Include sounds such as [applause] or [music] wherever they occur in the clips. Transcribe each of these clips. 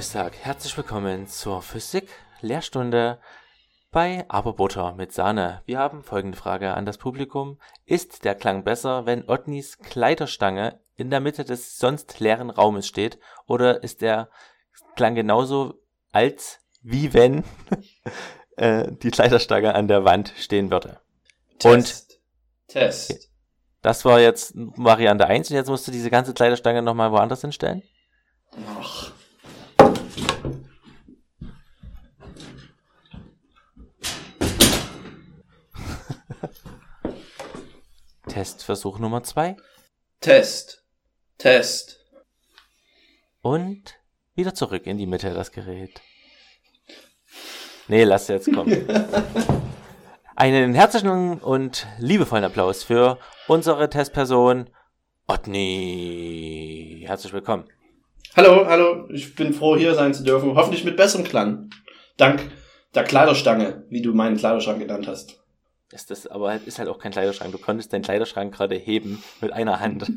Sag herzlich willkommen zur Physik-Lehrstunde bei Aber mit Sahne. Wir haben folgende Frage an das Publikum. Ist der Klang besser, wenn Otnis Kleiderstange in der Mitte des sonst leeren Raumes steht? Oder ist der Klang genauso als wie wenn [laughs] äh, die Kleiderstange an der Wand stehen würde? Test. Und Test. das war jetzt Variante 1 und jetzt musst du diese ganze Kleiderstange nochmal woanders hinstellen? Ach. [laughs] Testversuch Nummer 2 Test. Test. und wieder zurück in die Mitte das Gerät. Nee, lass jetzt kommen. [laughs] Einen herzlichen und liebevollen Applaus für unsere Testperson Otni. Herzlich willkommen. Hallo, hallo. Ich bin froh, hier sein zu dürfen. Hoffentlich mit besserem Klang. Dank der Kleiderstange, wie du meinen Kleiderschrank genannt hast. Ist das aber ist halt auch kein Kleiderschrank. Du konntest deinen Kleiderschrank gerade heben mit einer Hand. [laughs]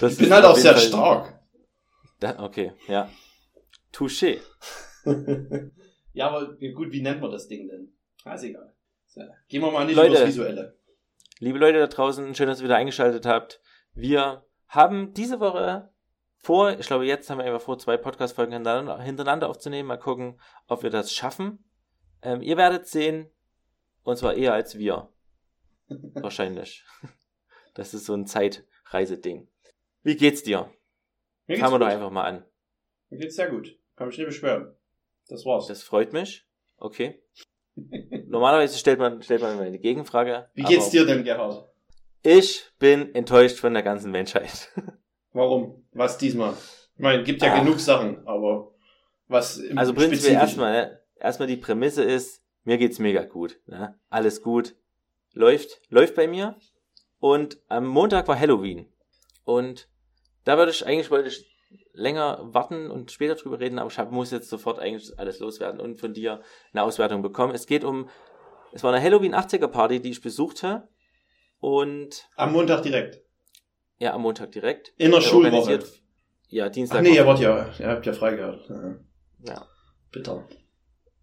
Das Ich bin ist halt auch sehr Fall- stark. Da, okay, ja. Touché. [laughs] ja, aber gut, wie nennt man das Ding denn? Ah, ist egal. So, gehen wir mal nicht Leute. Visuelle. Liebe Leute da draußen, schön, dass ihr wieder eingeschaltet habt. Wir haben diese Woche vor, ich glaube, jetzt haben wir einfach vor, zwei Podcast-Folgen hintereinander, hintereinander aufzunehmen. Mal gucken, ob wir das schaffen. Ähm, ihr werdet sehen, und zwar eher als wir. Wahrscheinlich. [laughs] Das ist so ein Zeitreiseding. Wie geht's dir? Mir Fangen wir doch einfach mal an. Mir geht's sehr gut. Kann mich nicht beschweren. Das war's. Das freut mich. Okay. [laughs] Normalerweise stellt man, stellt man immer eine Gegenfrage. wie geht's dir denn, Gerhard? Ich bin enttäuscht von der ganzen Menschheit. [laughs] Warum? Was diesmal? Ich meine, gibt ja Ah. genug Sachen, aber was im Also prinzipiell erstmal, ne? erstmal die Prämisse ist, mir geht's mega gut. Ne? Alles gut. Läuft, läuft bei mir. Und am Montag war Halloween. Und da würde ich, eigentlich wollte ich länger warten und später drüber reden, aber ich hab, muss jetzt sofort eigentlich alles loswerden und von dir eine Auswertung bekommen. Es geht um, es war eine Halloween 80er Party, die ich besuchte. Und Am Montag direkt. ja, am Montag direkt. In der Schulwoche. Ja, Dienstag. Ach nee, ihr war- wart ja, ihr habt ja frei gehabt. Ja. ja. Bitter.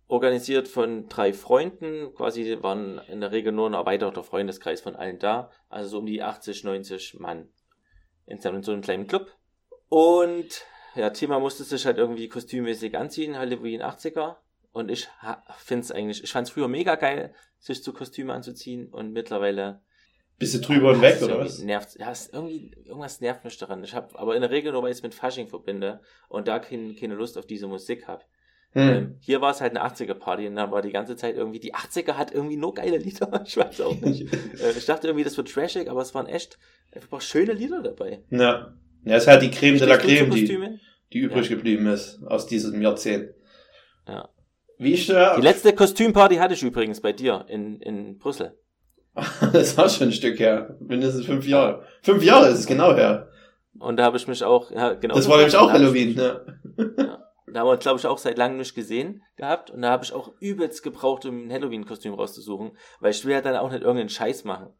Organisiert von drei Freunden, quasi waren in der Regel nur ein erweiterter Freundeskreis von allen da, also so um die 80, 90 Mann in so in so einem kleinen Club. Und ja, Thema musste sich halt irgendwie kostümmäßig anziehen, Halloween 80er. Und ich finde es eigentlich, ich fand es früher mega geil, sich zu Kostüme anzuziehen und mittlerweile Bist du drüber und weg, oder was? Nervt, ja, irgendwie, irgendwas nervt mich daran. Ich habe aber in der Regel nur, weil ich es mit Fasching verbinde und da kein, keine Lust auf diese Musik habe. Hm. Hier war es halt eine 80er-Party und da war die ganze Zeit irgendwie, die 80er hat irgendwie nur geile Lieder, [laughs] ich weiß auch nicht. [laughs] äh, ich dachte irgendwie, das wird trashig, aber es waren echt einfach schöne Lieder dabei. Ja. Ja, ist halt die Creme de la Creme, die, die übrig geblieben ist aus diesem Jahrzehnt. Ja. Wie ich da, Die letzte Kostümparty hatte ich übrigens bei dir in, in Brüssel. [laughs] das war schon ein Stück her. Mindestens fünf Jahre. Fünf Jahre ist es genau her. Und da habe ich mich auch, ja, genau. Das war nämlich auch Halloween, ne? Da haben wir, glaube ich, auch seit langem nicht gesehen gehabt. Und da habe ich auch übelst gebraucht, um ein Halloween-Kostüm rauszusuchen. Weil ich will ja dann auch nicht irgendeinen Scheiß machen.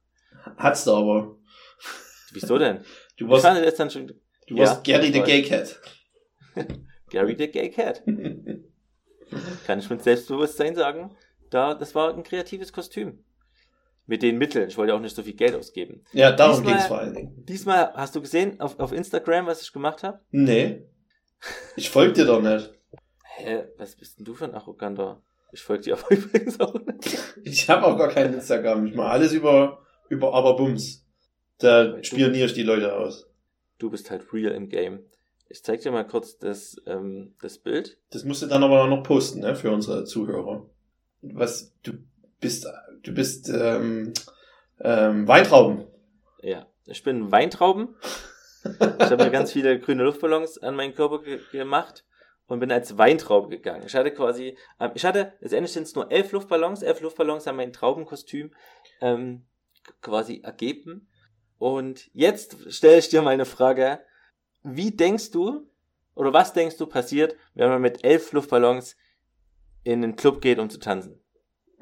Hat's du aber. Wieso denn? Du Ich warst, fand das dann schon du ja, warst Gary the. Gay Cat. [laughs] Gary the Gay Cat. Kann ich mit Selbstbewusstsein sagen. Da, das war ein kreatives Kostüm. Mit den Mitteln. Ich wollte auch nicht so viel Geld ausgeben. ja, darum Diesmal- ging's vor allen Dingen. Diesmal hast du gesehen auf, auf Instagram, was ich gemacht habe? Nee. Ich folg dir doch nicht. Hä, was bist denn du für ein arroganter? Ich folge dir aber [laughs] übrigens auch nicht. Ich habe auch gar kein Instagram. Ich mache alles über, über Aberbums. Da Weil spioniere ich die Leute aus. Du bist halt real im Game. Ich zeig dir mal kurz das, ähm, das Bild. Das musst du dann aber noch posten, ne, für unsere Zuhörer. Was, du bist, du bist, ähm, ähm, Weintrauben. Ja, ich bin Weintrauben. Ich habe mir ganz viele grüne Luftballons an meinen Körper ge gemacht und bin als Weintraube gegangen. Ich hatte quasi, ähm, ich hatte, letztendlich sind es nur elf Luftballons. Elf Luftballons haben mein Traubenkostüm ähm, quasi ergeben. Und jetzt stelle ich dir mal eine Frage. Wie denkst du, oder was denkst du passiert, wenn man mit elf Luftballons in den Club geht, um zu tanzen?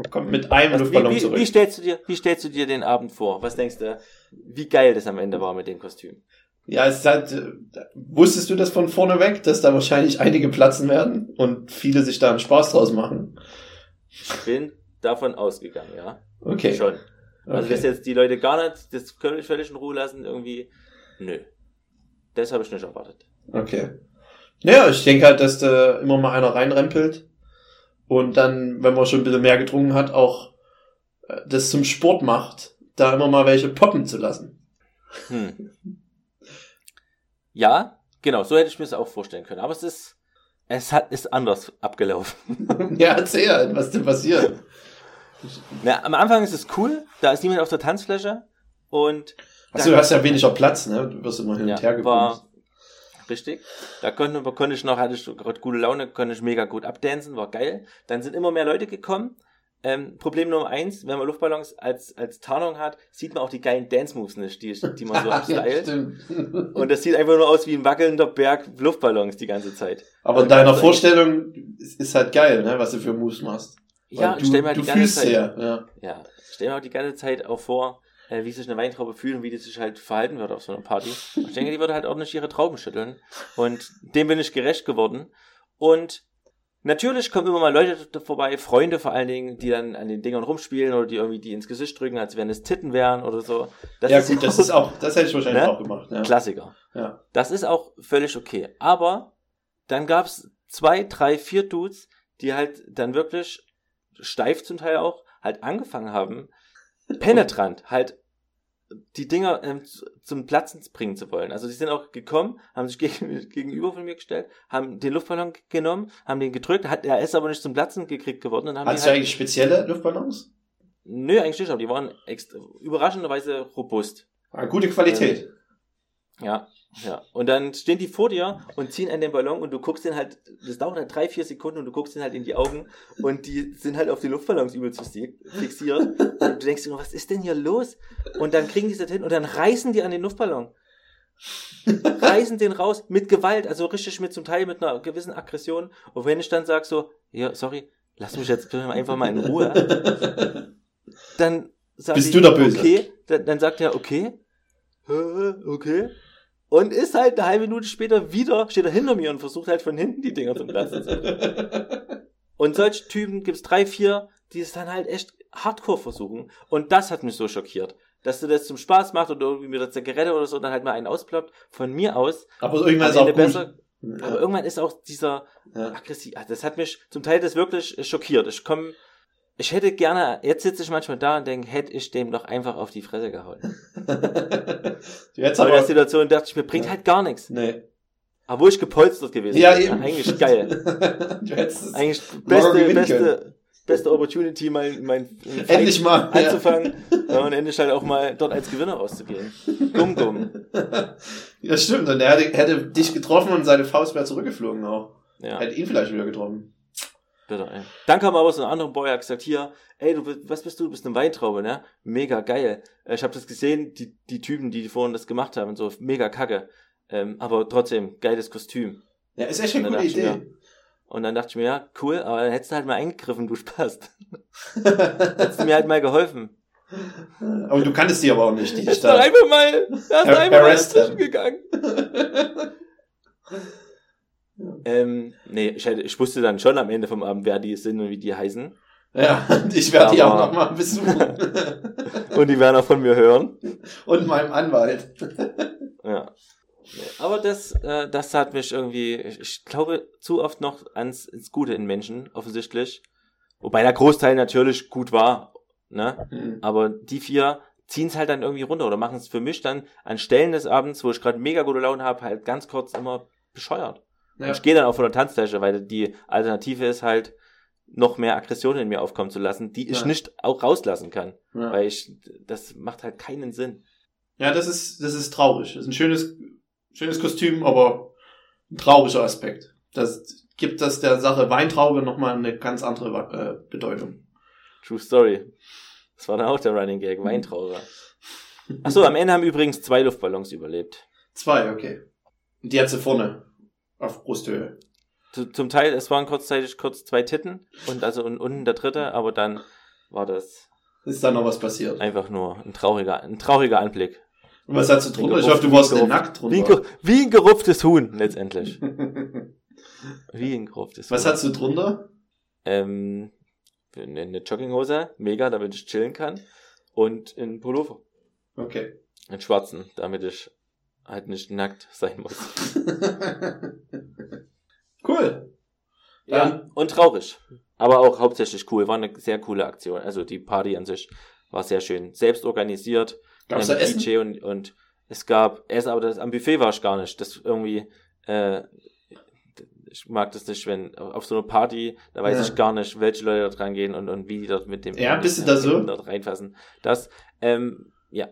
Kommt mit einem Was, Luftballon wie, wie, zurück. wie, stellst du dir, wie stellst du dir den Abend vor? Was denkst du, wie geil das am Ende war mit dem Kostüm? Ja, es ist halt, äh, wusstest du das von vorne weg, dass da wahrscheinlich einige platzen werden und viele sich da einen Spaß draus machen? Ich bin davon ausgegangen, ja. Okay. Schon. Also, okay. dass jetzt die Leute gar nicht das völlig, völlig in Ruhe lassen, irgendwie, nö. Das habe ich nicht erwartet. Okay. Naja, ich denke halt, dass da immer mal einer reinrempelt und dann, wenn man schon ein bisschen mehr getrunken hat, auch äh, das zum Sport macht, da immer mal welche poppen zu lassen. Hm. [laughs] Ja, genau, so hätte ich mir das auch vorstellen können. Aber es ist, es hat, ist anders abgelaufen. [laughs] ja, erzähl halt, was denn passiert. Na, am Anfang ist es cool, da ist niemand auf der Tanzfläche und Achso, du hast ja weniger Platz, ne? Du wirst immer hin und ja, her war gebumst. richtig. Da konnte, konnte ich noch, hatte ich gerade gute Laune, konnte ich mega gut abdancen, war geil. Dann sind immer mehr Leute gekommen. Ähm, Problem Nummer eins, wenn man Luftballons als, als Tarnung hat, sieht man auch die geilen Dance-Moves nicht, die, die man so [laughs] ja, abstylt. stimmt. [laughs] Und das sieht einfach nur aus wie ein wackelnder Berg Luftballons die ganze Zeit. Aber in deiner Vorstellung ist, ist halt geil, ne? Was du für Moves machst. Ja, Weil du, stell mir halt die ganze Zeit, ja, ja. ja, stell mir auch die ganze Zeit auch vor, äh, wie sich eine Weintraube fühlt und wie die sich halt verhalten wird auf so einer Party. Ich denke, die würde halt ordentlich ihre Trauben schütteln. Und dem bin ich gerecht geworden. Und natürlich kommen immer mal Leute vorbei, Freunde vor allen Dingen, die dann an den Dingern rumspielen oder die irgendwie die ins Gesicht drücken, als wenn es Titten wären oder so. Das ja, gut, [laughs] das ist auch, das hätte ich wahrscheinlich Ne? auch gemacht, ja. Klassiker. ja. Das ist auch völlig okay. Aber dann gab's zwei, drei, vier Dudes, die halt dann wirklich steif zum Teil auch halt angefangen haben, [laughs] penetrant halt die Dinger ähm, zu- zum Platzen bringen zu wollen. Also die sind auch gekommen, haben sich gegen, [laughs] gegenüber von mir gestellt, haben den Luftballon genommen, haben den gedrückt, hat, er ist aber nicht zum Platzen gekriegt geworden. Und haben Hattest du halt, eigentlich spezielle Luftballons? nö, eigentlich nicht, aber die waren überraschenderweise robust. Ah, gute Qualität. Ja, ja. Und dann stehen die vor dir und ziehen an den Ballon und du guckst den halt, das dauert halt drei, vier Sekunden und du guckst den halt in die Augen und die sind halt auf die Luftballons übelst fixiert. fixiert. Und du denkst dir, was ist denn hier los? Und dann kriegen die das hin und dann reißen die an den Luftballon. reißen den raus mit Gewalt, also richtig mit zum Teil mit einer gewissen Aggression. Und wenn ich dann sag so, ja, sorry, lass mich jetzt einfach mal in Ruhe, dann sag Bist du Böse? okay, dann, dann sagt er, okay, okay. Und ist halt eine halbe Minute später wieder, steht er hinter mir und versucht halt von hinten die Dinger zum Platzen zu [laughs] bringen. Und solche Typen gibt's drei, vier, die es dann halt echt hardcore versuchen. Und das hat mich so schockiert. Dass du das zum Spaß machst oder irgendwie mit der Zigarette oder so, dann halt mal einen ausploppt. Von mir aus. Aber irgendwann ist auch gut. besser. Aber Ja. irgendwann ist auch dieser Ja. aggressiv. ah, Das hat mich zum Teil das wirklich schockiert. Ich komme, ich hätte gerne, jetzt sitze ich manchmal da und denke, hätte ich dem doch einfach auf die Fresse gehauen. [laughs] hättest Aber in der aber, Situation dachte ich mir, bringt Ja. halt gar nichts. nee. Obwohl ich gepolstert gewesen Ja, bin. eben. Eigentlich geil. [laughs] du hättest es Eigentlich beste, beste, beste Opportunity, mein, mein [laughs] endlich mal. Anzufangen ja, und endlich halt auch mal dort als Gewinner rauszugehen. Gumm, gumm. Ja, stimmt. Und er hätte, hätte dich getroffen und seine Faust wäre zurückgeflogen auch. Ja, Hätte ihn vielleicht wieder getroffen. Bitte, ey. Dann kam aber so ein anderer Boy, hat gesagt, hier, ey, du, bist- was bist du? Du bist eine Weintraube, ne? Mega geil. Äh, Ich habe das gesehen, die, die Typen, die vorhin das gemacht haben, so mega kacke. Ähm, aber trotzdem, geiles Kostüm. Ja, ist echt eine ich Idee. mir, Und dann dachte ich mir, ja, cool, aber dann hättest du halt mal eingegriffen, du Spast. [laughs] Hättest du mir halt mal geholfen. aber du kanntest die aber auch nicht, die doch da. einfach mal, da ist einfach mal dazwischen gegangen. [laughs] Ähm, nee, ich, hätte, ich wusste dann schon am Ende vom Abend, wer die sind und wie die heißen. Ja, [laughs] ich werde die auch Aber- noch mal besuchen. [laughs] Und die werden auch von mir hören. und meinem Anwalt. [laughs] Ja. Aber das, äh, das hat mich irgendwie, ich, glaube, zu oft noch ans, ins Gute in Menschen, offensichtlich. Wobei der Großteil natürlich gut war, ne? Hm. Aber die vier ziehen es halt dann irgendwie runter oder machen es für mich dann an Stellen des Abends, wo ich gerade mega gute Laune habe, halt ganz kurz immer bescheuert. Ja. ich gehe dann auch von der Tanzfläche, weil die Alternative ist halt, noch mehr Aggression in mir aufkommen zu lassen, die ich Ja. nicht auch rauslassen kann. Ja. Weil ich, das macht halt keinen Sinn. ja, das ist, das ist traurig. Das ist ein schönes, schönes Kostüm, aber ein trauriger Aspekt. Das gibt das der Sache Weintraube nochmal eine ganz andere äh, Bedeutung. True Story. Das war dann auch der Running Gag, Weintraube. Achso, am Ende haben übrigens zwei Luftballons überlebt. Zwei, okay. Und die hat sie vorne auf Brusthöhe. Zu, zum Teil, es waren kurzzeitig kurz zwei Titten und also und unten der dritte, aber dann war das Ist da noch was passiert? einfach nur ein trauriger, ein trauriger Anblick. Und was hast du drunter? Ich hoffe, du warst gerupft- nackt Wie ein, drunter. [laughs] wie ein gerupftes Huhn, letztendlich. Wie ein gerupftes Was Huhn. hast du drunter? Ähm, eine, Jogginghose, mega, damit ich chillen kann. Und in Pullover. Okay. Einen schwarzen, damit ich halt nicht nackt sein muss. [laughs] cool. Ja, und traurig. Aber auch hauptsächlich cool. War eine sehr coole Aktion. Also die Party an sich war sehr schön. Selbst organisiert. Gab's da Ähm, Essen? DJ und, und es gab Essen, aber das, am Buffet war ich gar nicht. Das irgendwie, äh, ich mag das nicht, wenn auf so einer Party, da weiß Ja. ich gar nicht, welche Leute dort rangehen und, und wie die dort mit dem Ja, bist du da so? dort reinfassen. Das, ähm, ja.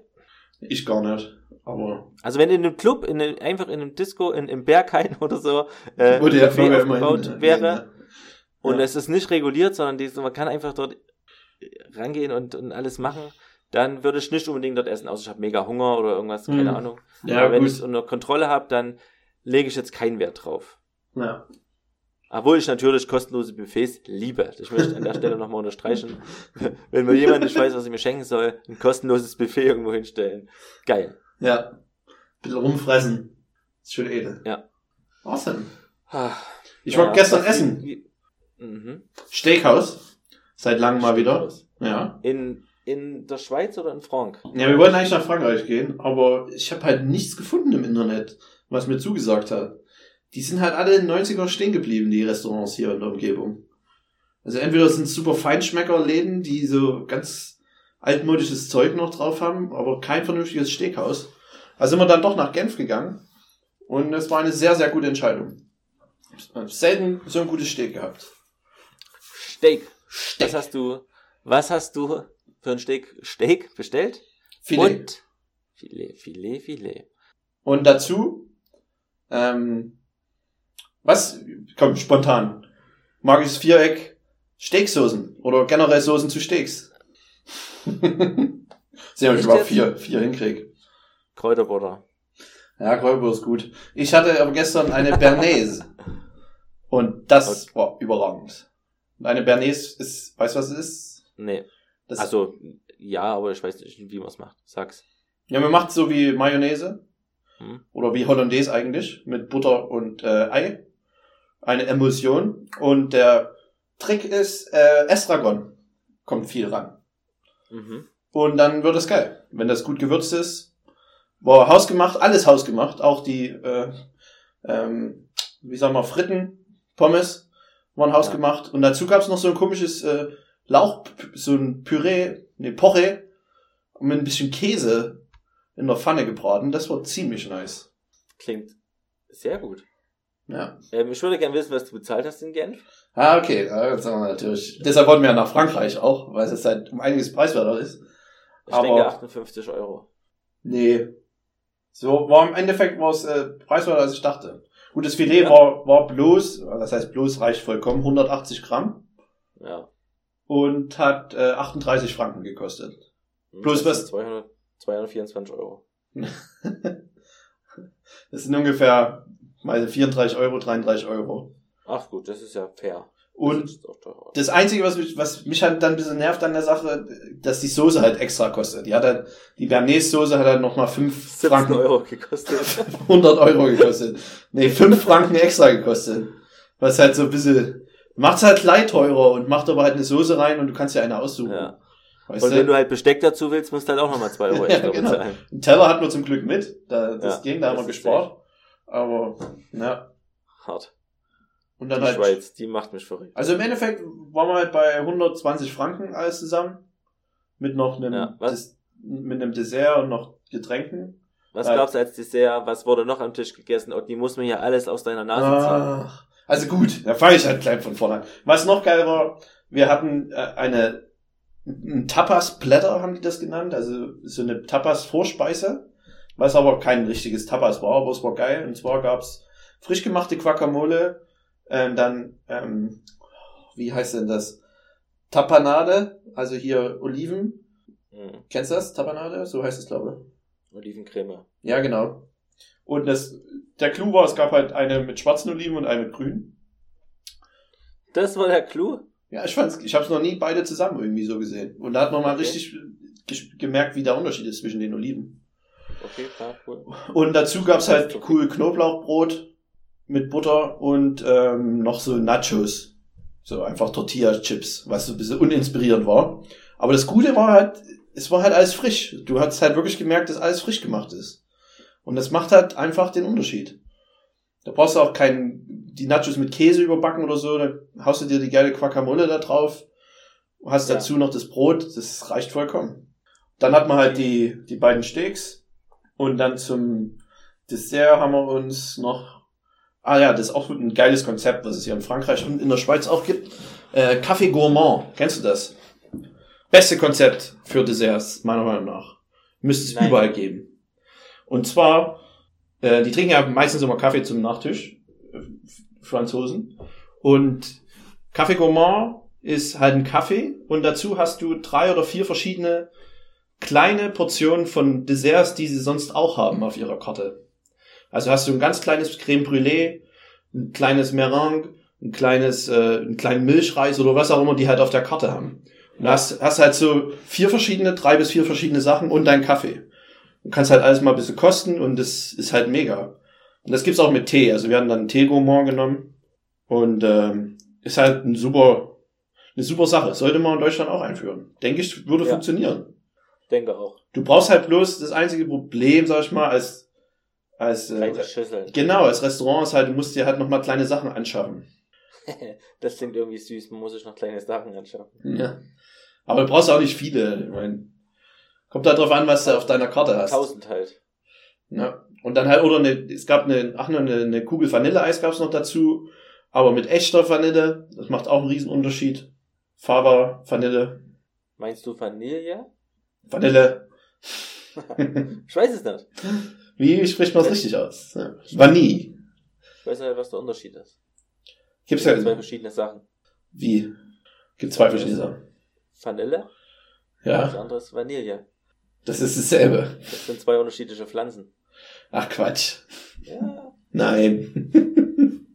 Ich gar nicht. Aber Also wenn in einem Club, in einem, einfach in einem Disco, in, im Berghain [laughs] oder so, äh, Wurde ja aufgebaut wäre, Ja. und Ja. es ist nicht reguliert, sondern die, man kann einfach dort rangehen und, und alles machen, dann würde ich nicht unbedingt dort essen, außer ich habe mega Hunger oder irgendwas, keine Hm. Ahnung. Ja, Aber wenn ich es unter Kontrolle habe, dann lege ich jetzt keinen Wert drauf. Ja. Obwohl ich natürlich kostenlose Buffets liebe. Ich möchte an der Stelle nochmal unterstreichen. Wenn mir jemand nicht weiß, was ich mir schenken soll, ein kostenloses Buffet irgendwo hinstellen. Geil. Ja. Bisschen rumfressen. Ist schon edel. Ja. Awesome. Ah, Ich ja, war gestern essen. wie- Mhm. Steakhouse. Seit langem mal wieder. Ja. In, in der Schweiz oder in Frank? Ja, wir wollten eigentlich nach Frankreich gehen, aber ich habe halt nichts gefunden im Internet, was mir zugesagt hat. Die sind halt alle in den 90er stehen geblieben, die Restaurants hier in der Umgebung. Also entweder sind es super Feinschmecker-Läden, die so ganz altmodisches Zeug noch drauf haben, aber kein vernünftiges Steakhaus. Also sind wir dann doch nach Genf gegangen und es war eine sehr, sehr gute Entscheidung. Ich selten so ein gutes Steak gehabt. Steak. Was hast du, was hast du für ein Steak, Steak bestellt? Filet. Und Filet, Filet, Filet. Und dazu, ähm, was, komm, spontan. Magisches Viereck, Steaksoßen oder generell Soßen zu Steaks. [laughs] Sehen, ob ich überhaupt vier, vier hinkrieg. Kräuterbutter. Ja, Kräuter ist gut. Ich hatte aber gestern eine Bernaise. Und das war überragend. Und Eine Bernaise ist, weißt du, was es ist? Nee. Das, Also, ja, aber ich weiß nicht, wie man es macht. Sag's. ja, man macht so wie Mayonnaise. Hm? oder wie Hollandaise eigentlich, mit Butter und äh, Ei. Eine Emulsion. Und der Trick ist, äh, Estragon kommt viel ran. Mhm. Und dann wird es geil. Wenn das gut gewürzt ist, war hausgemacht, alles hausgemacht, auch die, äh, ähm, wie sagen wir, Fritten, Pommes waren hausgemacht. Und dazu gab es noch so ein komisches äh, Lauch, so ein Püree, ne, Poche, mit ein bisschen Käse in der Pfanne gebraten. Das war ziemlich nice. Klingt sehr gut. Ja. Ähm, ich würde gerne wissen, was du bezahlt hast in Genf. Ah, okay, ja, das haben wir natürlich. Deshalb wollten wir ja nach Frankreich auch, weil es halt um einiges preiswerter ist. Ich Aber- denke 58 Euro. Nee. So, war im Endeffekt war es äh, preiswerter, als ich dachte. Gut, das Filet Ja. war, war bloß, das heißt bloß reicht vollkommen, 180 Gramm Ja. und hat äh, 38 Franken gekostet. Plus Das was- sind 200, 224 Euro. [laughs] Das sind ungefähr mal 34 Euro, 33 Euro. Ach gut, das ist ja fair. Und das das Einzige, was mich, was mich halt dann ein bisschen nervt an der Sache, dass die Soße halt extra kostet. Die hat halt, die Bernaise-Soße hat halt nochmal 5 17 Franken, Euro gekostet. [laughs] 100 Euro gekostet. Nee, 5 Franken extra gekostet. Was halt so ein bisschen, macht's halt gleich teurer und macht aber halt eine Soße rein und du kannst ja eine aussuchen. ja. Weißt Und wenn du halt Besteck dazu willst, musst du halt auch nochmal 2 [laughs] Euro Ja, extra genau. bezahlen. Ein Teller hatten wir zum Glück mit. Da, das Ja, ging, da haben wir gespart. Aber, ja. Hart. Und Die dann halt. Schweiz, die macht mich verrückt. Also im Endeffekt waren wir halt bei 120 Franken alles zusammen. Mit noch einem, Ja? Des, mit einem Dessert und noch Getränken. Was Ja. gab's als Dessert? Was wurde noch am Tisch gegessen? Und die muss man ja alles aus deiner Nase ziehen. Ach, also gut, da fange ich halt gleich von vorne an. Was noch geil war, wir hatten äh, eine ein Tapas-Blätter, haben die das genannt, also so eine Tapas-Vorspeise, was aber kein richtiges Tapas war, aber es war geil. Und zwar gab's frisch gemachte Guacamole, ähm, dann, ähm, wie heißt denn das? Tapanade, also hier Oliven. Mhm. Kennst du das? Tapanade? So heißt es, glaube ich. Olivencreme. Ja, genau. Und das, der Clou war, es gab halt eine mit schwarzen Oliven und eine mit grünen. Das war der Clou? Ja, ich fand's, ich habe es noch nie beide zusammen irgendwie so gesehen. Und da hat man mal Okay. richtig gemerkt, wie der Unterschied ist zwischen den Oliven. Okay, klar, cool. Und dazu gab's halt cool Knoblauchbrot mit Butter und ähm, noch so Nachos. So einfach Tortilla-Chips, was so ein bisschen uninspirierend war. Aber das Gute war halt, es war halt alles frisch. Du hast halt wirklich gemerkt, dass alles frisch gemacht ist. Und das macht halt einfach den Unterschied. Da brauchst du auch keinen, die Nachos mit Käse überbacken oder so, da haust du dir die geile Guacamole da drauf, hast Ja. dazu noch das Brot, das reicht vollkommen. Dann hat man halt die, die beiden Steaks und dann zum Dessert haben wir uns noch, ah ja, das ist auch ein geiles Konzept, was es hier in Frankreich und in der Schweiz auch gibt. Äh, Café Gourmand, kennst du das? Beste Konzept für Desserts, meiner Meinung nach. Müsste es Nein. überall geben. Und zwar, äh, die trinken ja meistens immer Kaffee zum Nachtisch, äh, Franzosen. Und Café Gourmand ist halt ein Kaffee und dazu hast du drei oder vier verschiedene kleine Portionen von Desserts, die sie sonst auch haben auf ihrer Karte. Also hast du ein ganz kleines Creme Brûlée, ein kleines Meringue, ein kleines, äh, einen kleinen Milchreis oder was auch immer die halt auf der Karte haben. Und hast, hast halt so vier verschiedene, drei bis vier verschiedene Sachen und dein Kaffee. Du kannst halt alles mal ein bisschen kosten und das ist halt mega. Und das gibt's auch mit Tee. Also wir haben dann einen Tee Gourmand genommen und ähm, ist halt ein super, eine super Sache. Sollte man in Deutschland auch einführen. Denke ich, würde Ja. funktionieren. Denke auch. Du brauchst halt bloß das einzige Problem, sag ich mal, als als äh, Kleine Schüsseln. genau als Restaurant ist halt, du musst dir halt noch mal kleine Sachen anschaffen. [laughs] das klingt irgendwie süß. Man muss sich noch kleine Sachen anschaffen. Ja. Aber du brauchst auch nicht viele. Ich mein, kommt halt drauf an, was du auf deiner Karte hast. Tausend halt. Ja. Und dann halt, oder eine, es gab eine, ach, eine, eine Kugel Vanilleeis gab's noch dazu, aber mit echter Vanille, das macht auch einen riesen Unterschied. Fava, Vanille, Meinst du Vanille? Vanille. [laughs] Ich weiß es nicht. Wie spricht man es richtig aus? Ja. Vanille. Ich weiß nicht, was der Unterschied ist. Gibt's Das sind zwei ja, verschiedene Sachen. wie? Gibt zwei verschiedene Sachen. Vanille, das Ja, andere ist Vanille. das ist dasselbe. Das sind zwei unterschiedliche Pflanzen. Ach Quatsch. Ja. Nein. [laughs]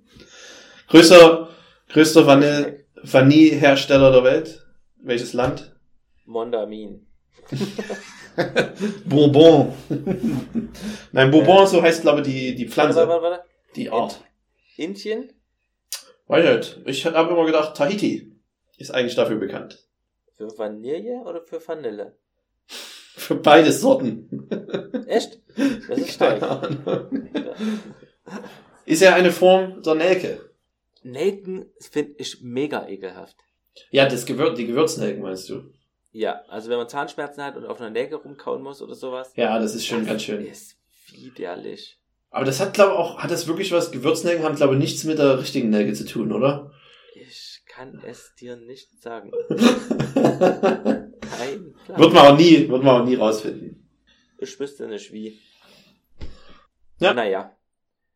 größter, größter Vanille, Vanillehersteller der Welt. Welches Land? Mondamin. [laughs] Bourbon. Nein, Bourbon, so heißt, glaube ich, die, die Warte, Pflanze, warte, warte. die Art. Indien? Weiß nicht. Ich habe immer gedacht, Tahiti ist eigentlich dafür bekannt. Für Vanille oder für Vanille? Für beide Sorten. [laughs] Echt? Das ist Keine stark. Ahnung. Ist ja eine Form der Nelke. Nelken finde ich mega ekelhaft. Ja, das Gewür die Gewürznelken meinst du? Ja, also wenn man Zahnschmerzen hat und auf einer Nelke rumkauen muss oder sowas. Ja, das ist schon das ganz schön. ist widerlich. Aber das hat, glaube ich, auch, hat das wirklich was, Gewürznelken haben, glaube ich, nichts mit der richtigen Nelke zu tun, oder? Ich kann es dir nicht sagen. wird [laughs] Kein Plan. man auch nie, wird man auch nie rausfinden. Ich wüsste nicht wie. Ja. Naja.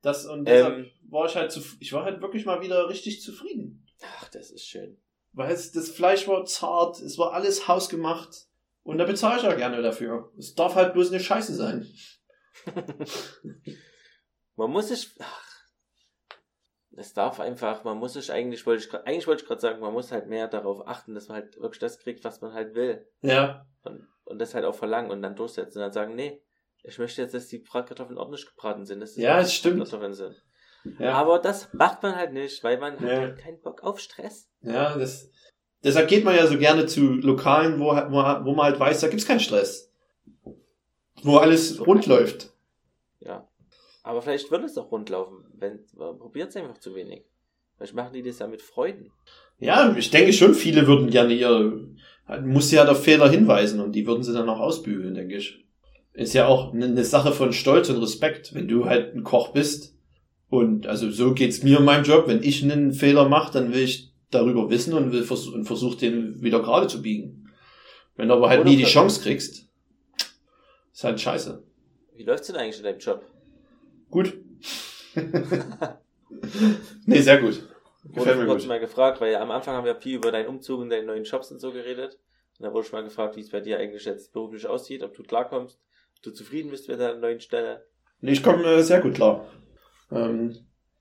Das, und deshalb Ähm, war ich halt zu, ich war halt wirklich mal wieder richtig zufrieden. ach, das ist schön. Weil es, das Fleisch war zart, es war alles hausgemacht. Und da bezahle ich ja gerne dafür. Es darf halt bloß eine Scheiße sein. [laughs] Man muss sich, ach, es darf einfach, man muss sich eigentlich, wollte ich, eigentlich wollte ich gerade sagen, man muss halt mehr darauf achten, dass man halt wirklich das kriegt, was man halt will. Ja. Und, und das halt auch verlangen und dann durchsetzen und dann sagen, nee, ich möchte jetzt, dass die Bratkartoffeln ordentlich gebraten sind. das Ja, es stimmt. Sind. Ja. Aber das macht man halt nicht, weil man hat Ja. halt keinen Bock auf Stress. Ja, das, deshalb geht man ja so gerne zu Lokalen, wo, wo, wo man halt weiß, da gibt's keinen Stress. Wo alles rund läuft. Ja. Aber vielleicht wird es auch rundlaufen, wenn, man probiert es einfach zu wenig. Vielleicht machen die das ja mit Freuden. Ja, ich denke schon, viele würden gerne ihr, muss sie halt auf Fehler hinweisen und die würden sie dann auch ausbügeln, denke ich. Ist ja auch eine eine Sache von Stolz und Respekt, wenn du halt ein Koch bist. Und also so geht's mir in meinem Job. Wenn ich einen Fehler mache, dann will ich darüber wissen und will vers und versuche den wieder gerade zu biegen. Wenn du aber halt Oder nie die Chance kriegst, ist halt scheiße. Wie läuft's denn eigentlich in deinem Job? Gut. [laughs] nee, sehr gut. Wurde Gefällt mir kurz gut. mal gefragt, weil am Anfang haben wir viel über deinen Umzug und deine neuen Jobs und so geredet. Und da wurde ich mal gefragt, wie es bei dir eigentlich jetzt beruflich aussieht, ob du klarkommst, ob du zufrieden bist mit deiner neuen Stelle. Nee, ich komme äh, sehr gut klar. Ähm,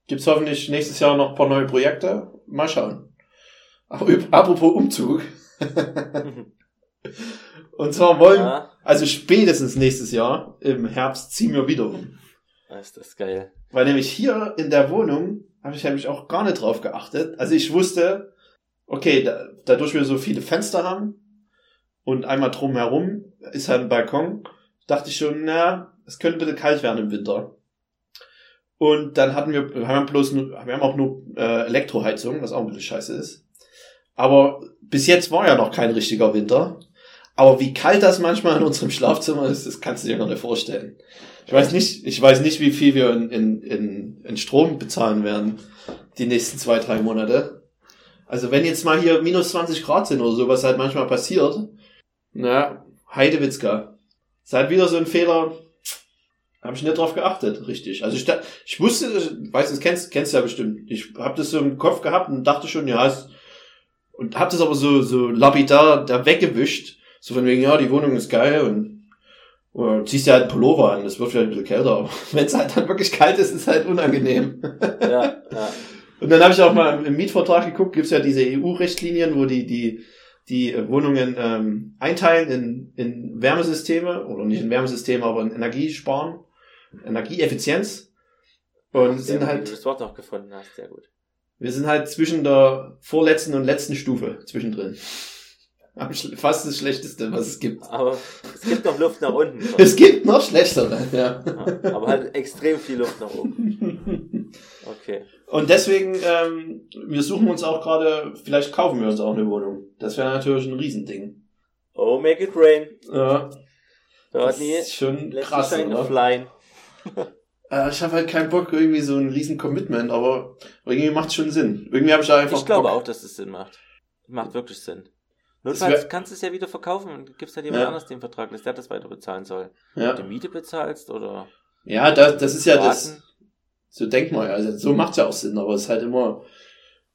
gibt's hoffentlich nächstes Jahr noch ein paar neue Projekte. Mal schauen. Apropos Umzug. [laughs] Und zwar wollen, Ja, Also spätestens nächstes Jahr im Herbst ziehen wir wieder um. Ist das geil. Weil nämlich hier in der Wohnung habe ich nämlich auch gar nicht drauf geachtet. Also ich wusste, okay, da, dadurch wir so viele Fenster haben und einmal drumherum ist halt ein Balkon, dachte ich schon, na, es könnte bisschen kalt werden im Winter. Und dann hatten wir, wir haben bloß, nur, wir haben auch nur äh, Elektroheizung, was auch ein bisschen scheiße ist. Aber bis jetzt war ja noch kein richtiger Winter. Aber wie kalt das manchmal in unserem Schlafzimmer ist, das kannst du dir gar nicht vorstellen. Ich weiß nicht, ich weiß nicht, wie viel wir in, in, in, in Strom bezahlen werden die nächsten zwei, drei Monate. Also wenn jetzt mal hier minus 20 Grad sind oder so, was halt manchmal passiert, na, Heidewitzka. Ist halt wieder so ein Fehler, habe ich nicht drauf geachtet, richtig. Also ich, ich wusste, ich weiß, das kennst, kennst du ja bestimmt. Ich habe das so im Kopf gehabt und dachte schon, ja, es, und hab das aber so, so lapidar da weggewischt. So von wegen, ja, die Wohnung ist geil und oder ziehst dir halt einen Pullover an, das wird vielleicht ein bisschen kälter, aber [laughs] wenn es halt dann wirklich kalt ist, ist es halt unangenehm. Ja, ja. [laughs] Und dann habe ich auch mal im Mietvertrag geguckt, gibt's ja diese EU-Richtlinien, wo die, die, die Wohnungen ähm, einteilen in, in Wärmesysteme, oder nicht in Wärmesysteme, aber in Energiesparen, Energieeffizienz. Und Sehr sind halt, du das Wort noch gefunden hast, sehr gut. wir sind halt zwischen der vorletzten und letzten Stufe zwischendrin. Fast das Schlechteste, was es gibt. Aber es gibt noch Luft nach unten. [laughs] Es gibt noch schlechtere, ja. Ja, aber halt extrem viel Luft nach oben. Okay. Und deswegen, ähm, wir suchen uns auch gerade, vielleicht kaufen wir uns auch eine Wohnung. Das wäre natürlich ein Riesending. Oh, make it rain. Ja, das Rodney, ist schon krass, oder? flyen. Äh, ich habe halt keinen Bock, irgendwie so ein riesen Commitment, aber irgendwie macht schon Sinn. Irgendwie habe ich da einfach Ich glaube Bock. auch, dass es Sinn macht. Macht wirklich Sinn. Das Notfalls kannst du es ja wieder verkaufen und gibst halt jemand Ja. anders den Vertrag, dass der das weiter bezahlen soll. Ob Ja, du Miete bezahlst oder ja das, das ist ja das, Raten. so denkt man ja. Also, so macht's ja auch Sinn, aber es ist halt immer,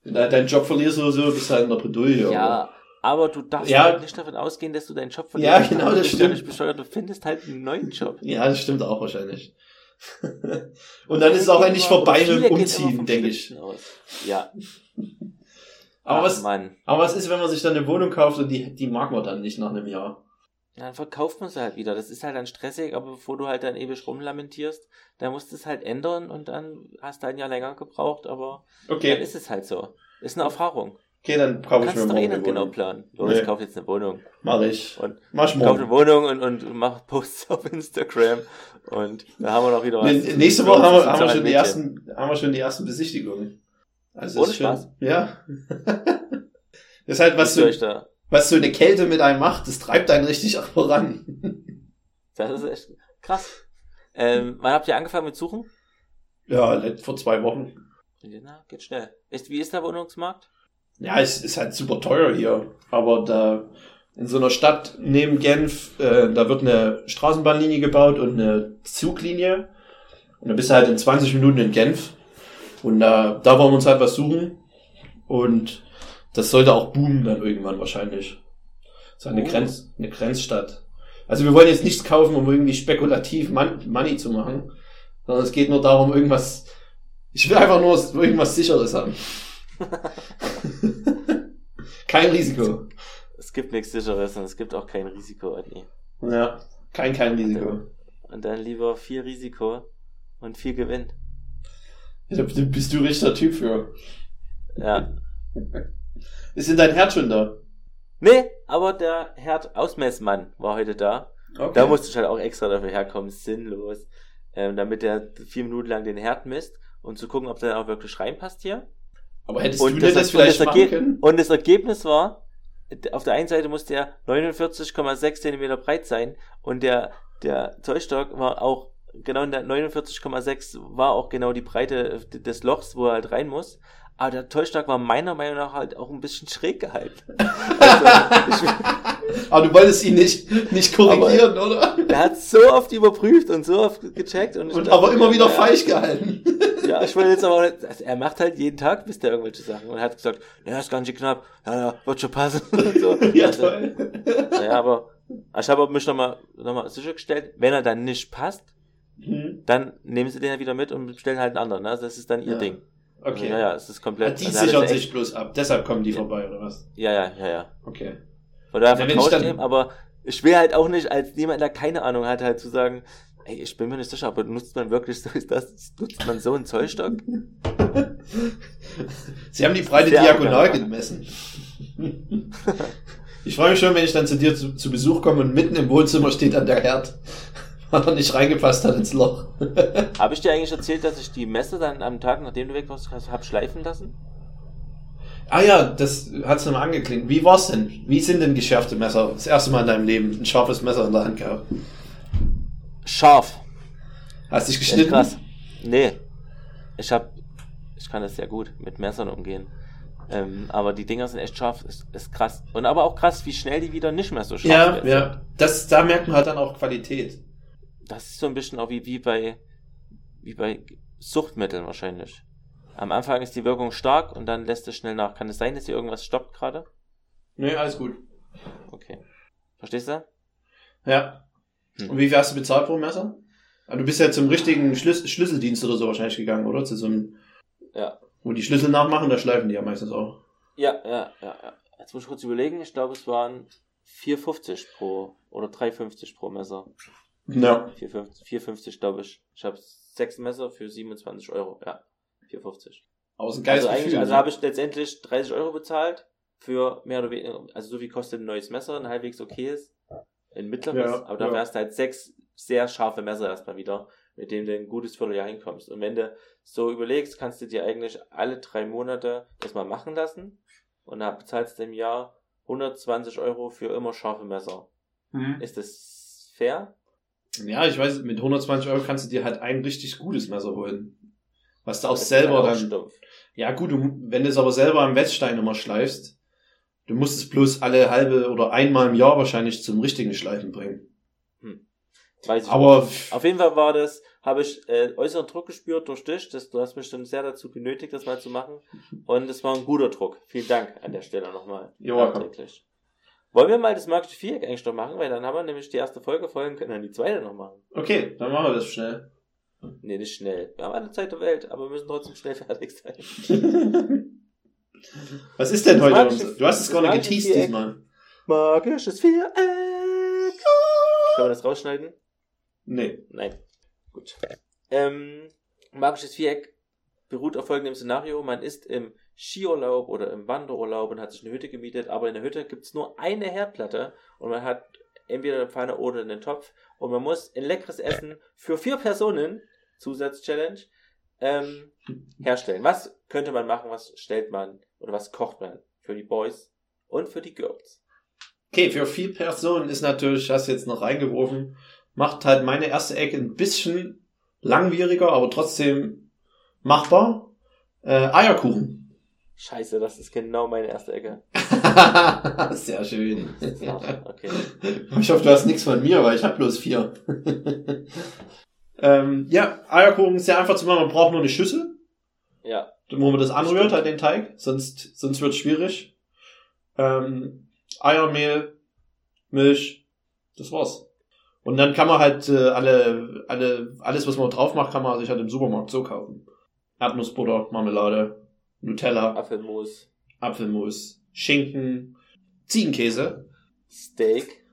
wenn du deinen Job verlierst oder so, bist du halt in der Bredouille. Ja, aber du darfst Ja. halt nicht davon ausgien, dass du deinen Job Ja, verlierst. genau, das ja stimmt. nicht bescheuert, du findest halt einen neuen Job. Ja, das stimmt auch wahrscheinlich. [laughs] Und dann ist es auch endlich vorbei mit dem Umziehen, denke ich. Aus. Ja, Aber Ach, was, Mann. aber was ist, wenn man sich dann eine Wohnung kauft und die, die mag man dann nicht nach einem Jahr? Dann verkauft man sie halt wieder. Das ist halt dann stressig, aber bevor du halt dann ewig rumlamentierst, dann musst du es halt ändern und dann hast du ein Jahr länger gebraucht, aber dann Okay, ist es halt so. Ist eine Erfahrung. Okay, dann kaufe ich mir morgen eh eine genau planen. Los, Nee. kauf jetzt eine Wohnung. Mach ich. Und Mach ich morgen. eine Wohnung und, und mach Posts [laughs] auf Instagram. Und da haben wir noch wieder was. Nee, nächste Woche haben wir, haben wir schon die ersten, haben wir schon die ersten Besichtigungen. Also Ohne ist schon, Spaß? Ja. [laughs] das ist halt, was euch da? was so eine Kälte mit einem macht, das treibt einen richtig [laughs] voran. Das ist echt krass. Ähm, wann habt ihr angefangen mit Suchen? Ja, vor zwei Wochen. Na, geht schnell. Ist, wie ist der Wohnungsmarkt? Ja, es ist halt super teuer hier. Aber da in so einer Stadt neben Genf, äh, da wird eine Straßenbahnlinie gebaut und eine Zuglinie. Und dann bist du halt in 20 Minuten in Genf. Und da, da wollen wir uns halt was suchen. Und das sollte auch boomen dann irgendwann wahrscheinlich. So eine, Oh. Grenz, eine Grenzstadt. Also wir wollen jetzt nichts kaufen, um irgendwie spekulativ Mon Money zu machen. Sondern es geht nur darum, irgendwas. Ich will einfach nur irgendwas sicheres haben. [laughs] kein Risiko. Es gibt nichts sicheres und es gibt auch kein Risiko, Rodney. Ja, kein, kein Risiko. Und dann lieber viel Risiko und viel Gewinn. Da bist du richtiger Typ für. Ja. Ist denn dein Herz schon da? Nee, aber der Herd-Ausmessmann war heute da. Okay. Da musste ich halt auch extra dafür herkommen, sinnlos. Ähm, damit der vier Minuten lang den Herd misst und zu gucken, ob der auch wirklich reinpasst hier. Aber hättest Und du das, das vielleicht machen können? und das Ergebnis war, auf der einen Seite musste er 49,6 Zentimeter breit sein und der, der Zollstock war auch genau in der 49,6 war auch genau die Breite des Lochs, wo er halt rein muss. Aber der Zollstock war meiner Meinung nach halt auch ein bisschen schräg gehalten. [laughs] Also, Aber du wolltest ihn nicht, nicht korrigieren, oder? der hat so oft überprüft und so oft gecheckt und, Und aber immer wieder naja, falsch gehalten. Ja, ich will jetzt aber also er macht halt jeden Tag, bis der irgendwelche Sachen und er hat gesagt, ja, ist ganz schön knapp, ja, ja, wird schon passen. [laughs] Und so. ja, Also, toll. Naja, aber ich habe mich nochmal noch mal sichergestellt, wenn er dann nicht passt, Hm, dann nehmen sie den ja wieder mit und bestellen halt einen anderen. Ne? Also das ist dann ihr Ja. Ding. Also, Okay. naja, es ist Ja, komplett. die also er hat sichern sich bloß ab. Deshalb kommen die Ja. vorbei, oder was? Ja, ja, ja, ja. Okay. Ich dann- dem, aber ich will halt auch nicht, als jemand, der keine Ahnung hat, halt zu sagen, ey, ich bin mir nicht sicher, aber nutzt man wirklich so, [laughs] das, nutzt man so einen Zollstock? [laughs] Sie haben die breite Sehr Diagonal gemessen. Ich freue mich schon, wenn ich dann zu dir zu, zu Besuch komme und mitten im Wohnzimmer steht dann der Herd, [laughs] weil er nicht reingepasst hat ins Loch. Habe ich dir eigentlich erzählt, dass ich die Messe dann am Tag, nachdem du weg warst, hab schleifen lassen? Ah ja, das hat's nochmal angeklingt. Wie war's denn? Wie sind denn geschärfte Messer? Das erste Mal in deinem Leben ein scharfes Messer in der Hand gehabt. Scharf. Hast dich geschnitten? krass. Nee. Ich hab, ich kann das sehr gut mit Messern umgehen. Ähm, aber die Dinger sind echt scharf, ist, ist krass. Und aber auch krass, wie schnell die wieder nicht mehr so scharf Ja, sind. ja. Das, da merkt man halt dann auch Qualität. Das ist so ein bisschen auch wie, wie bei, wie bei Suchtmitteln wahrscheinlich. Am Anfang ist die Wirkung stark und dann lässt es schnell nach. Kann es sein, dass hier irgendwas stoppt gerade? Nee, alles gut. Okay. Verstehst du? Ja. Hm. Und wie viel hast du bezahlt pro Messer? Ah, Du bist ja zum richtigen Schlüs Schlüsseldienst oder so wahrscheinlich gegangen, oder? Zu so einem, Ja. wo die Schlüssel nachmachen, da schleifen die ja meistens auch. Ja, ja, ja, ja. Jetzt muss ich kurz überlegen. Ich glaube, es waren 4,50 pro oder 3,50 pro Messer. Ja. 4,50, 4,50 glaube ich. Ich habe sechs Messer für 27 Euro. Ja, 4,50. Aus geiles Also eigentlich, also ne? habe ich letztendlich 30 Euro bezahlt für mehr oder weniger, also so viel kostet ein neues Messer, ein halbwegs okayes, ein mittleres, Ja, aber dafür ja. hast du halt sechs sehr scharfe Messer erstmal wieder, mit denen du ein gutes Vierteljahr hinkommst. Und wenn du so überlegst, kannst du dir eigentlich alle drei Monate das mal machen lassen und dann bezahlst du im Jahr 120 Euro für immer scharfe Messer. Mhm. Ist das fair? Ja, ich weiß, mit 120 Euro kannst du dir halt ein richtig gutes Messer holen. Was du auch Das selber dann. stumpf. Ja, gut, du, wenn du es aber selber am Wetzstein immer schleifst, du musst es bloß alle halbe oder einmal im Jahr wahrscheinlich zum richtigen Schleifen bringen. Weiß ich Aber Auf jeden Fall war das, habe ich äh, äußeren Druck gespürt durch dich. Das, du hast mich schon sehr dazu genötigt, das mal zu machen. Und es war ein guter Druck. Vielen Dank an der Stelle nochmal. Nachträglich. Wollen wir mal das magische Viereck eigentlich noch machen? Weil dann haben wir nämlich die erste Folge und können dann die zweite noch machen. okay, dann machen wir das schnell. Nee, nicht schnell. Wir haben alle Zeit der Welt, aber wir müssen trotzdem schnell fertig sein. [laughs] Was ist denn Das heute? magische- Du hast es das gar nicht magische geteased diesmal. Magisches Viereck! Können wir das rausschneiden? Nee. Nein. Gut. Ähm, magisches Viereck beruht auf folgendem Szenario. Man ist im Skiurlaub oder im Wanderurlaub und hat sich eine Hütte gemietet, aber in der Hütte gibt's nur eine Herdplatte und man hat entweder eine Pfanne oder einen Topf und man muss ein leckeres Essen für vier Personen, Zusatzchallenge, ähm, herstellen. Was könnte man machen, was stellt man oder was kocht man für die Boys und für die Girls? Okay, für vier Personen ist natürlich, hast du jetzt noch reingeworfen, macht halt meine erste Ecke ein bisschen langwieriger, aber trotzdem machbar. Äh, Eierkuchen. Scheiße, das ist genau meine erste Ecke. [laughs] Sehr schön. Okay. Ich hoffe, du hast nichts von mir, weil ich habe bloß vier. [laughs] ähm, ja, Eierkuchen ist sehr einfach zu machen. Man braucht nur eine Schüssel, Ja, wo man das anrührt, halt den Teig. Sonst, sonst wird es schwierig. Ähm, Eiermehl, Milch, das war's. Und dann kann man halt äh, alle, alle, alles, was man drauf macht, kann man sich halt im Supermarkt so kaufen. Erdnussbutter, Marmelade, Nutella, Apfelmus, Apfelmus, Schinken, Ziegenkäse, Steak.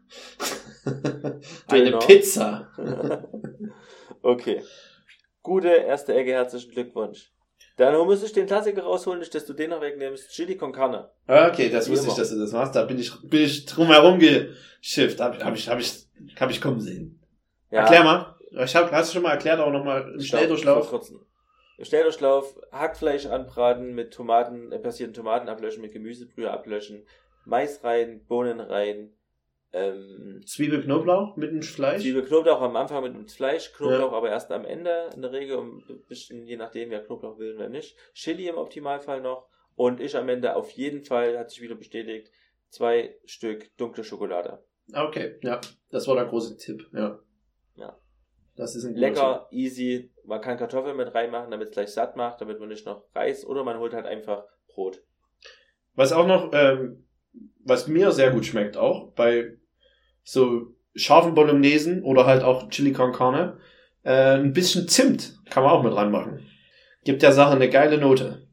[laughs] eine. Pizza. [laughs] okay. Gute erste Ecke, herzlichen Glückwunsch. Dann muss ich den Klassiker rausholen, nicht, dass du den noch wegnimmst. Chili con Carne. Okay, das Wie wusste ich, dass du das machst. Da bin ich, bin ich drumherum geschifft. Hab, ich- hab ich, hab ich, hab ich kommen sehen. Erklär mal. Ich hab, hast du schon mal erklärt, aber nochmal im Schnelldurchlauf. Vor kurzem. Im Schnelldurchlauf, Hackfleisch anbraten mit Tomaten, äh, passierten Tomaten ablöschen, mit Gemüsebrühe ablöschen, Mais rein, Bohnen rein, ähm, Zwiebel, Knoblauch mit dem Fleisch. Zwiebel, Knoblauch am Anfang mit dem Fleisch, Knoblauch aber erst am Ende in der Regel, um ein bisschen, je nachdem, wer Knoblauch will oder nicht. Chili im Optimalfall noch. Und ich am Ende auf jeden Fall, hat sich wieder bestätigt, zwei Stück dunkle Schokolade. Okay, ja. Das war der große Tipp, ja. Ja. Das ist ein Lecker, easy. Man kann Kartoffeln mit reinmachen, damit es gleich satt macht, damit man nicht noch Reis oder man holt halt einfach Brot. Was auch noch, ähm, was mir sehr gut schmeckt auch, bei so scharfen Bolognesen oder halt auch Chili con Carne, äh, ein bisschen Zimt kann man auch mit reinmachen. Gibt der Sache eine geile Note.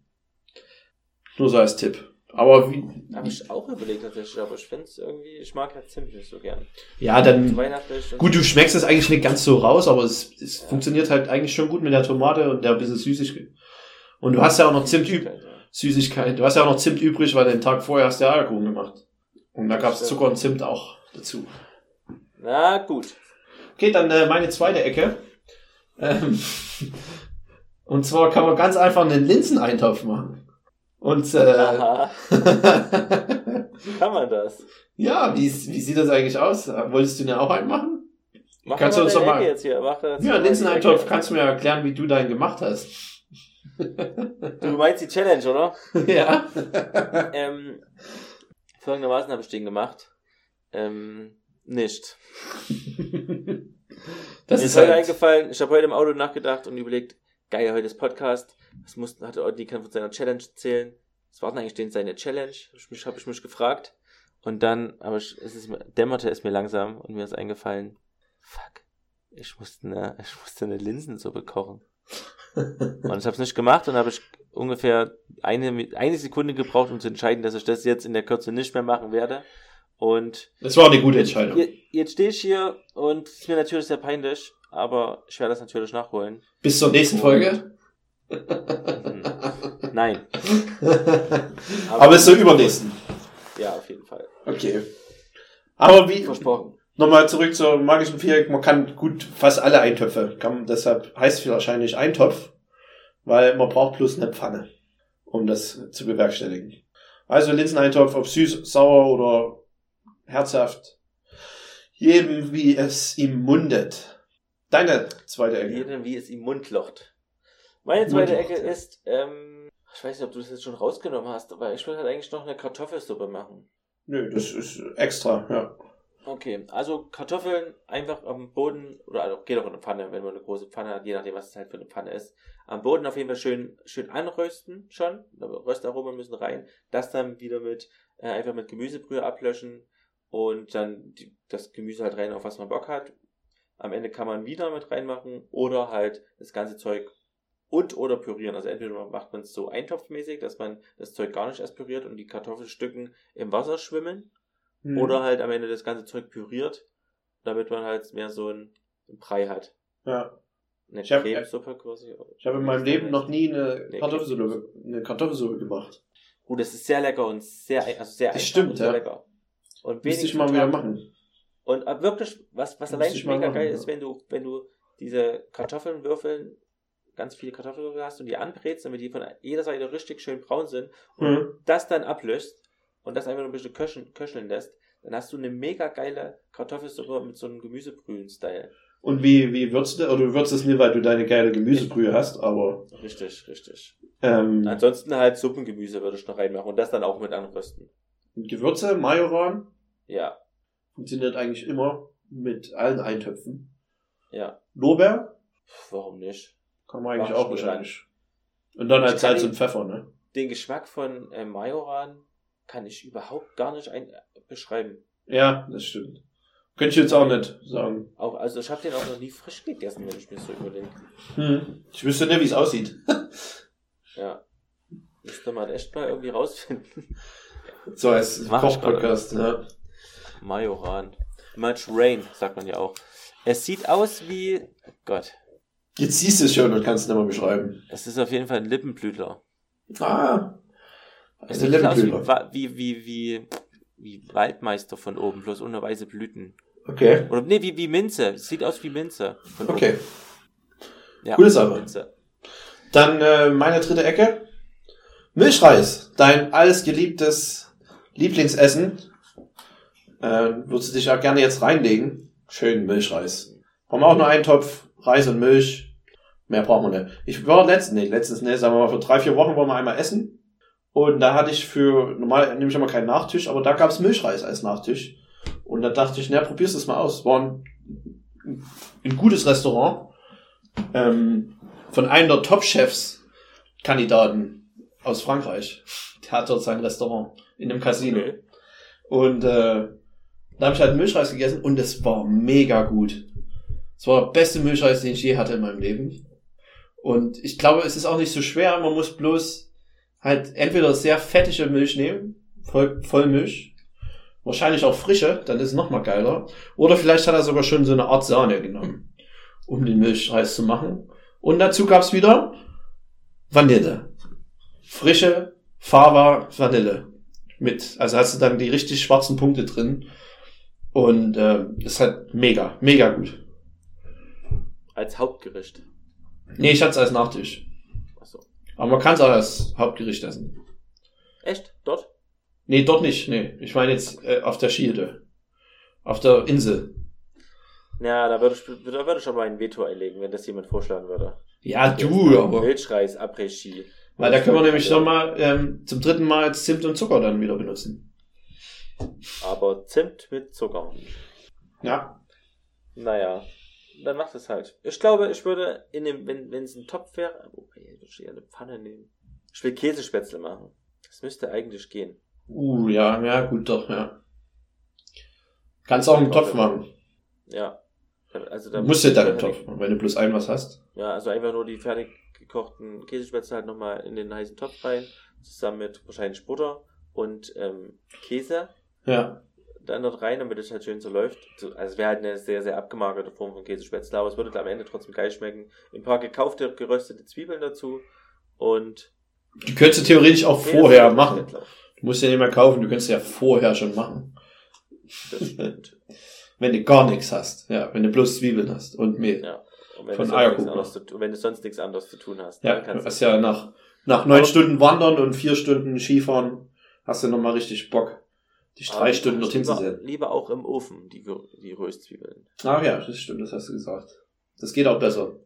Nur so als Tipp. Aber wie, Habe ich auch überlegt tatsächlich, aber ich finde es irgendwie, ich mag halt Zimt nicht so gern. ja, dann, gut, du schmeckst es eigentlich nicht ganz so raus, aber es, es funktioniert halt eigentlich schon gut mit der Tomate und der bisschen Süßigkeit. Und du hast ja auch noch Zimt übrig. Ja. Süßigkeit. Du hast ja auch noch Zimt übrig, weil den Tag vorher hast du ja Eierkuchen gemacht. Und da gab's Zucker und Zimt auch dazu. Na gut. Okay, dann äh, meine zweite Ecke. Ähm, [laughs] und zwar kann man ganz einfach einen Linseneintopf machen. Und [laughs] äh, kann man das? ja, wie, wie sieht das eigentlich aus? Wolltest du denn auch einen machen? Mach Kannst du uns doch mal- jetzt hier. Mach jetzt Ja, Linseneintopf, kannst du mir erklären, wie du deinen gemacht hast? Du meinst die Challenge, oder? [laughs] ja. Ähm, folgendermaßen habe ich den gemacht. Ähm, nicht. Das Mir ist ist heute halt, eingefallen, ich habe heute im Auto nachgedacht und überlegt, geil, heute ist Podcast. Was mussten, hatte Audi kann von seiner Challenge erzählen. Was war denn eigentlich denn seine Challenge? Hab ich mich, habe ich mich gefragt. Und dann, aber ich, es ist, dämmerte es mir langsam und mir ist eingefallen, fuck, ich musste eine, ich musste eine Linsensuppe kochen. Und ich habe es nicht gemacht und habe ich ungefähr eine, eine Sekunde gebraucht, um zu entscheiden, dass ich das jetzt in der Kürze nicht mehr machen werde. Und das war eine gute Entscheidung. Jetzt, jetzt stehe ich hier und es ist mir natürlich sehr peinlich, aber ich werde das natürlich nachholen. Bis zur nächsten Folge. Mhm. [laughs] Nein. [laughs] Aber bis zur übernächsten. Ja, auf jeden Fall. Okay. Aber wie, Versprochen. nochmal zurück zur magischen Viereck, man kann gut fast alle Eintöpfe, kann, deshalb heißt es wahrscheinlich Eintopf, weil man braucht bloß eine Pfanne, um das zu bewerkstelligen. Also Linseneintopf, ob süß, sauer oder herzhaft, jedem wie es ihm mundet. Deine zweite Ecke. Jedem, wie es ihm Mund locht. Meine zweite Mund Ecke ja. ist, ähm, ich weiß nicht, ob du das jetzt schon rausgenommen hast, aber ich will halt eigentlich noch eine Kartoffelsuppe machen. Nö, das ist extra, ja. Okay, also Kartoffeln einfach am Boden, oder also geht auch in eine Pfanne, wenn man eine große Pfanne hat, je nachdem, was es halt für eine Pfanne ist. Am Boden auf jeden Fall schön, schön anrösten schon. Röstaromen müssen rein. Das dann wieder mit, äh, einfach mit Gemüsebrühe ablöschen und dann die, das Gemüse halt rein, auf was man Bock hat. Am Ende kann man wieder mit reinmachen oder halt das ganze Zeug und oder pürieren. Also entweder macht man es so eintopfmäßig, dass man das Zeug gar nicht erst püriert und die Kartoffelstücken im Wasser schwimmen. Hm. Oder halt am Ende das ganze Zeug püriert, damit man halt mehr so ein Brei hat. Ja. Eine Ich hab- Cremesuppe quasi. Ich habe in meinem Leben noch nie eine Nee, Kartoffelsuppe, eine Kartoffelsuppe gemacht. Gut, das ist sehr lecker und sehr, also sehr Das einfach stimmt, und sehr ja. lecker. Und Müsste ich mal wieder machen. Und äh, wirklich, was, was allein schon mega machen, geil ja. ist, wenn du, wenn du diese Kartoffeln würfeln, ganz viele Kartoffelwürfel hast und die anbrätst, damit die von jeder Seite richtig schön braun sind und Hm. das dann ablöst und das einfach nur ein bisschen köcheln, köcheln lässt, dann hast du eine mega geile Kartoffelsuppe mit so einem Gemüsebrühen-Style. Und wie, wie würzt du, oder du würzt es nicht, weil du deine geile Gemüsebrühe hast, aber, Richtig, richtig. ähm, Ansonsten halt Suppengemüse würde ich noch reinmachen und das dann auch mit anrösten. Gewürze, Majoran, Ja, funktioniert eigentlich immer mit allen Eintöpfen. ja. Lorbeer, Warum nicht? kann man eigentlich Mach auch wahrscheinlich. Und dann halt Ich kann Salz und Pfeffer, ne? Den Geschmack von äh, Majoran kann ich überhaupt gar nicht ein beschreiben. Ja, das stimmt. Könnte ich jetzt auch nicht sagen. Auch, also ich habe den auch noch nie frisch gegessen, wenn ich mir so überlege. Hm. Ich wüsste nicht, wie es aussieht. [laughs] Ja. Müsste man echt mal irgendwie rausfinden. So als Koch-Podcast, ja. Majoran. Much Rain, sagt man ja auch. Es sieht aus wie, Gott, Jetzt siehst du es schon und kannst es nicht mehr beschreiben. es ist auf jeden Fall ein Lippenblütler. Ah. Es Eine sieht aus wie, wie, wie, wie, wie Waldmeister von oben, bloß ohne weiße Blüten. Okay. Oder nee, wie, wie Minze. Es sieht aus wie Minze. Okay. Ja, Coole Sache. Minze. Dann äh, meine dritte Ecke. Milchreis. Dein alles geliebtes Lieblingsessen. Äh, würdest du dich auch gerne jetzt reinlegen? Schön Milchreis. Haben wir auch nur einen Topf Reis und Milch. Mehr brauchen wir nicht. Ich war letztens, nee, letztens, nee, sagen wir mal, vor drei, vier Wochen waren wir einmal essen. Und da hatte ich für, normal nehme ich immer keinen Nachtisch, aber da gab es Milchreis als Nachtisch. Und da dachte ich, na, probierst es mal aus. War ein, ein gutes Restaurant. Ähm, von einem der Top-Chefs Kandidaten aus Frankreich. Der hat dort sein Restaurant in einem Casino. Okay. Und äh, da habe ich halt Milchreis gegessen und es war mega gut. Es war der beste Milchreis, den ich je hatte in meinem Leben. Und ich glaube, es ist auch nicht so schwer. Man muss bloß halt entweder sehr fettige Milch nehmen, voll, Vollmilch, wahrscheinlich auch frische, dann ist es noch mal geiler. Oder vielleicht hat er sogar schon so eine Art Sahne genommen, um den Milchreis zu machen. Und dazu gab's wieder Vanille. Frische Fava Vanille. Mit, also hast du dann die richtig schwarzen Punkte drin. Und äh, ist halt mega, mega gut. Als Hauptgericht. Nee, ich hatte es als Nachtisch. Achso. Aber man kann es auch als Hauptgericht essen. Echt? Dort? Nee, dort nicht. Nee, ich meine jetzt äh, auf der Schiede. Auf der Insel. Ja, da würde ich, da würde ich aber ein Veto einlegen, wenn das jemand vorschlagen würde. Ja, du, aber. Milchreis, Après-Ski. Weil da können wir nämlich nochmal ähm, zum dritten Mal Zimt und Zucker dann wieder benutzen. Aber Zimt mit Zucker. Ja. Naja, dann macht es halt. Ich glaube, ich würde in dem, wenn wenn es ein Topf wäre, wobei, ich würde eher eine Pfanne nehmen. Ich will Käsespätzle machen. Das müsste eigentlich gehen. Uh, ja, ja, gut, doch, ja. Kannst auch einen Topf machen. Ja. Also Du da musst ja dann einen Topf machen, wenn du bloß ein was hast. Ja, also einfach nur die fertig gekochten Käsespätzle halt nochmal in den heißen Topf rein, zusammen mit wahrscheinlich Butter und ähm, Käse. Ja. Dann dort rein, damit es halt schön so läuft. So, Also es wäre halt eine sehr, sehr abgemagerte Form von Käsespätzle, aber es würde am Ende trotzdem geil schmecken. Ein paar gekaufte, geröstete Zwiebeln dazu und Die könntest du theoretisch auch vorher machen. Du musst ja nicht mehr kaufen, du könntest ja vorher schon machen. Das stimmt. [laughs] Wenn du gar nichts hast. Ja, wenn du bloß Zwiebeln hast und Mehl. Ja. Und wenn, Von du sonst nichts Eierkuchen. anderes zu, und wenn du sonst nichts anderes zu tun hast, Ja, dann kannst hast du ja nach, nach neun Stunden Wandern und vier Stunden Skifahren hast du nochmal richtig Bock, dich drei Stunden dorthin zu lieber, setzen. lieber auch im Ofen, die, die Röstzwiebeln. Ach ja, das stimmt, das hast du gesagt. Das geht auch besser.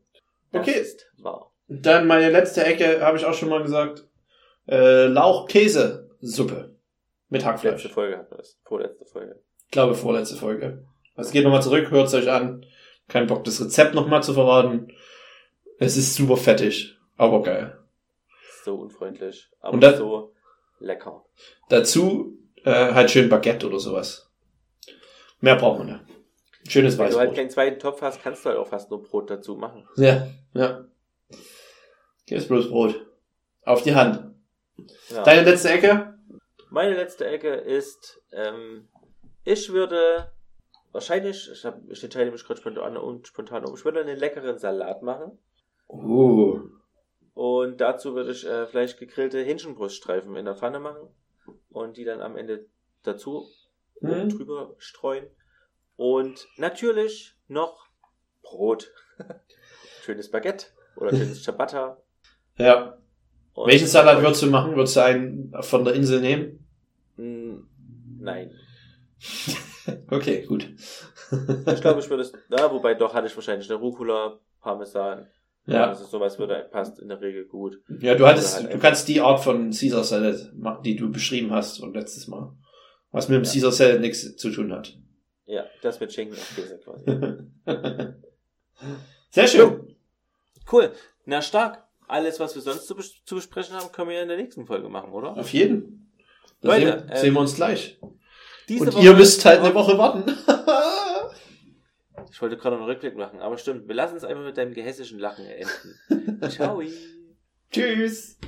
Das Okay. ist wahr. Dann meine letzte Ecke, habe ich auch schon mal gesagt, äh, Lauch-Käse-Suppe mit Hackfleisch. Letzte Folge hatten wir das. Vorletzte Folge. Ich glaube, vorletzte Folge. Also geht nochmal zurück, hört es euch an. Kein Bock, das Rezept nochmal zu verraten. Es ist super fettig, aber geil. So unfreundlich. Aber Und dann- so lecker. Dazu äh, halt schön Baguette oder sowas. Mehr braucht man nicht. Schönes Wenn du halt Weißbrot. keinen zweiten Topf hast, kannst du halt auch fast nur Brot dazu machen. Ja, ja. Gib's bloß Brot. Auf die Hand. Ja. Deine letzte Ecke? Meine letzte Ecke ist, ähm, ich würde wahrscheinlich, ich, hab, ich entscheide mich gerade spontan und spontan um, ich würde einen leckeren Salat machen. Uh. Und dazu würde ich äh, vielleicht gegrillte Hähnchenbruststreifen in der Pfanne machen und die dann am Ende dazu Mhm. drüber streuen. Und natürlich noch Brot. [laughs] schönes Baguette oder schönes Ciabatta. Ja. Und- Welchen Salat würdest du machen? Würdest du einen von der Insel nehmen? Mm, Nein. [laughs] Okay, gut. Ich glaube, ich würde es, na, wobei doch hatte ich wahrscheinlich eine Rucola, Parmesan. Ja. Also sowas würde, passt in der Regel gut. Ja, du hattest, Oder halt du kannst die Art von Caesar Salad machen, die du beschrieben hast und letztes Mal. Was mit dem Ja. Caesar Salad nichts zu tun hat. Ja, das mit Schinken und Käse quasi. [laughs] Sehr schön. Cool. Na, stark. Alles, was wir sonst zu, bes zu besprechen haben, können wir ja in der nächsten Folge machen, oder? Auf jeden. Leute, sehen, ähm, sehen wir uns gleich. Und Woche- ihr müsst halt eine Woche warten. Ich wollte gerade noch einen Rückblick machen, aber stimmt. Wir lassen es einfach mit deinem gehässischen Lachen enden. [laughs] Ciao. Tschüss.